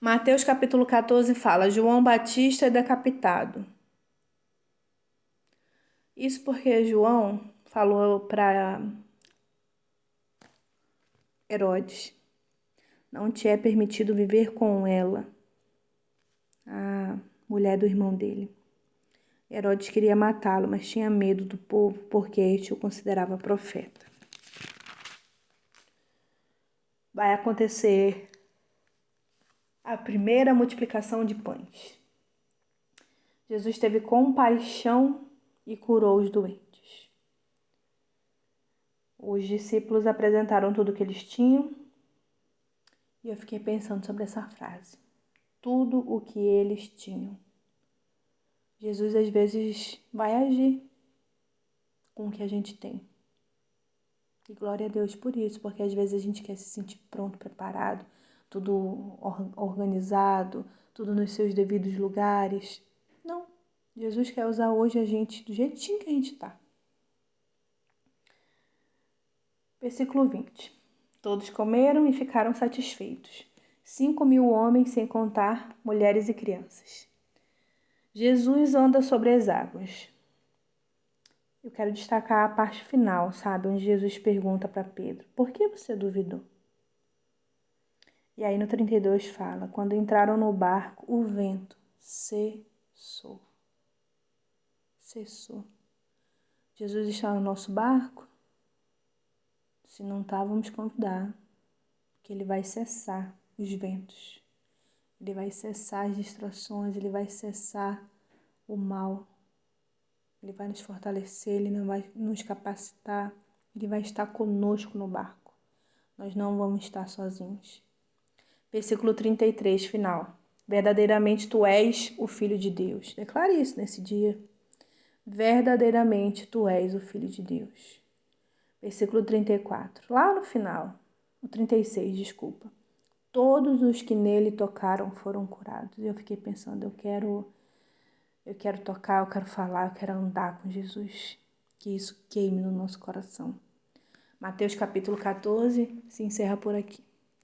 Mateus capítulo 14 fala: João Batista é decapitado. Isso porque João falou para Herodes: Não te é permitido viver com ela, a mulher do irmão dele. Herodes queria matá-lo, mas tinha medo do povo porque este o considerava profeta. Vai acontecer a primeira multiplicação de pães. Jesus teve compaixão e curou os doentes. Os discípulos apresentaram tudo o que eles tinham e eu fiquei pensando sobre essa frase. Tudo o que eles tinham. Jesus às vezes vai agir com o que a gente tem. E glória a Deus por isso, porque às vezes a gente quer se sentir pronto, preparado, tudo organizado, tudo nos seus devidos lugares. Não. Jesus quer usar hoje a gente do jeitinho que a gente está. Versículo 20. Todos comeram e ficaram satisfeitos. Cinco mil homens, sem contar mulheres e crianças. Jesus anda sobre as águas. Eu quero destacar a parte final, sabe? Onde Jesus pergunta para Pedro: Por que você duvidou? E aí no 32 fala: Quando entraram no barco, o vento cessou. Cessou. Jesus está no nosso barco? Se não está, vamos convidar, que ele vai cessar os ventos. Ele vai cessar as distrações, ele vai cessar o mal. Ele vai nos fortalecer, ele não vai nos capacitar, ele vai estar conosco no barco. Nós não vamos estar sozinhos. Versículo 33, final. Verdadeiramente tu és o Filho de Deus. Declare isso nesse dia. Verdadeiramente tu és o Filho de Deus. Versículo 34. Lá no final, o 36, desculpa todos os que nele tocaram foram curados. Eu fiquei pensando, eu quero eu quero tocar, eu quero falar, eu quero andar com Jesus. Que isso queime no nosso coração. Mateus capítulo 14 se encerra por aqui.